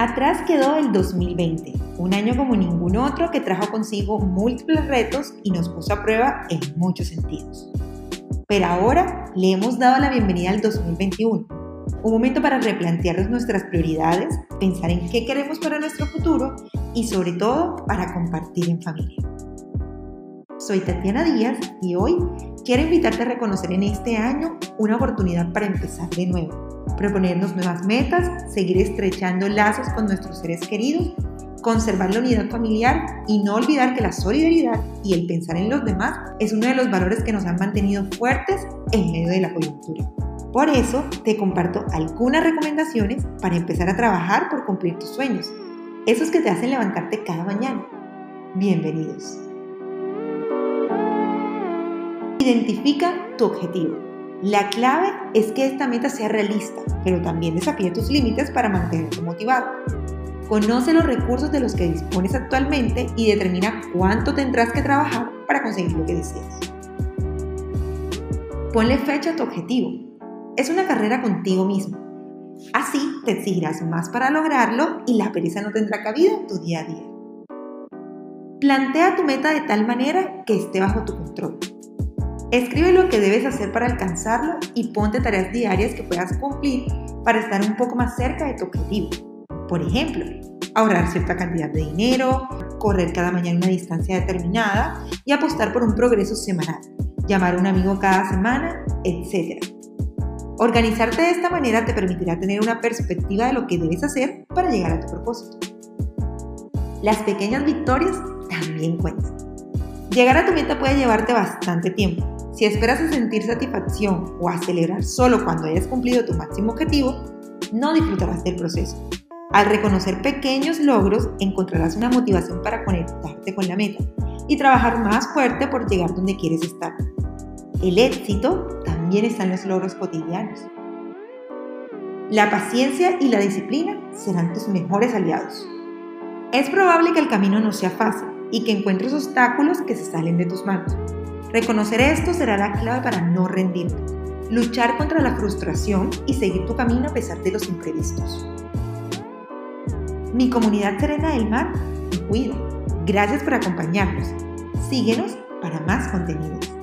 Atrás quedó el 2020, un año como ningún otro que trajo consigo múltiples retos y nos puso a prueba en muchos sentidos. Pero ahora le hemos dado la bienvenida al 2021, un momento para replantearnos nuestras prioridades, pensar en qué queremos para nuestro futuro y sobre todo para compartir en familia. Soy Tatiana Díaz y hoy quiero invitarte a reconocer en este año una oportunidad para empezar de nuevo, proponernos nuevas metas, seguir estrechando lazos con nuestros seres queridos, conservar la unidad familiar y no olvidar que la solidaridad y el pensar en los demás es uno de los valores que nos han mantenido fuertes en medio de la coyuntura. Por eso te comparto algunas recomendaciones para empezar a trabajar por cumplir tus sueños, esos que te hacen levantarte cada mañana. Bienvenidos. Identifica tu objetivo. La clave es que esta meta sea realista, pero también desafíe tus límites para mantenerte motivado. Conoce los recursos de los que dispones actualmente y determina cuánto tendrás que trabajar para conseguir lo que deseas. Ponle fecha a tu objetivo. Es una carrera contigo mismo. Así te exigirás más para lograrlo y la pereza no tendrá cabida en tu día a día. Plantea tu meta de tal manera que esté bajo tu control. Escribe lo que debes hacer para alcanzarlo y ponte tareas diarias que puedas cumplir para estar un poco más cerca de tu objetivo. Por ejemplo, ahorrar cierta cantidad de dinero, correr cada mañana una distancia determinada y apostar por un progreso semanal, llamar a un amigo cada semana, etc. Organizarte de esta manera te permitirá tener una perspectiva de lo que debes hacer para llegar a tu propósito. Las pequeñas victorias también cuentan. Llegar a tu meta puede llevarte bastante tiempo, si esperas a sentir satisfacción o a celebrar solo cuando hayas cumplido tu máximo objetivo, no disfrutarás del proceso. Al reconocer pequeños logros, encontrarás una motivación para conectarte con la meta y trabajar más fuerte por llegar donde quieres estar. El éxito también está en los logros cotidianos. La paciencia y la disciplina serán tus mejores aliados. Es probable que el camino no sea fácil y que encuentres obstáculos que se salen de tus manos. Reconocer esto será la clave para no rendirte, luchar contra la frustración y seguir tu camino a pesar de los imprevistos. Mi comunidad Serena del Mar te cuida. Gracias por acompañarnos. Síguenos para más contenidos.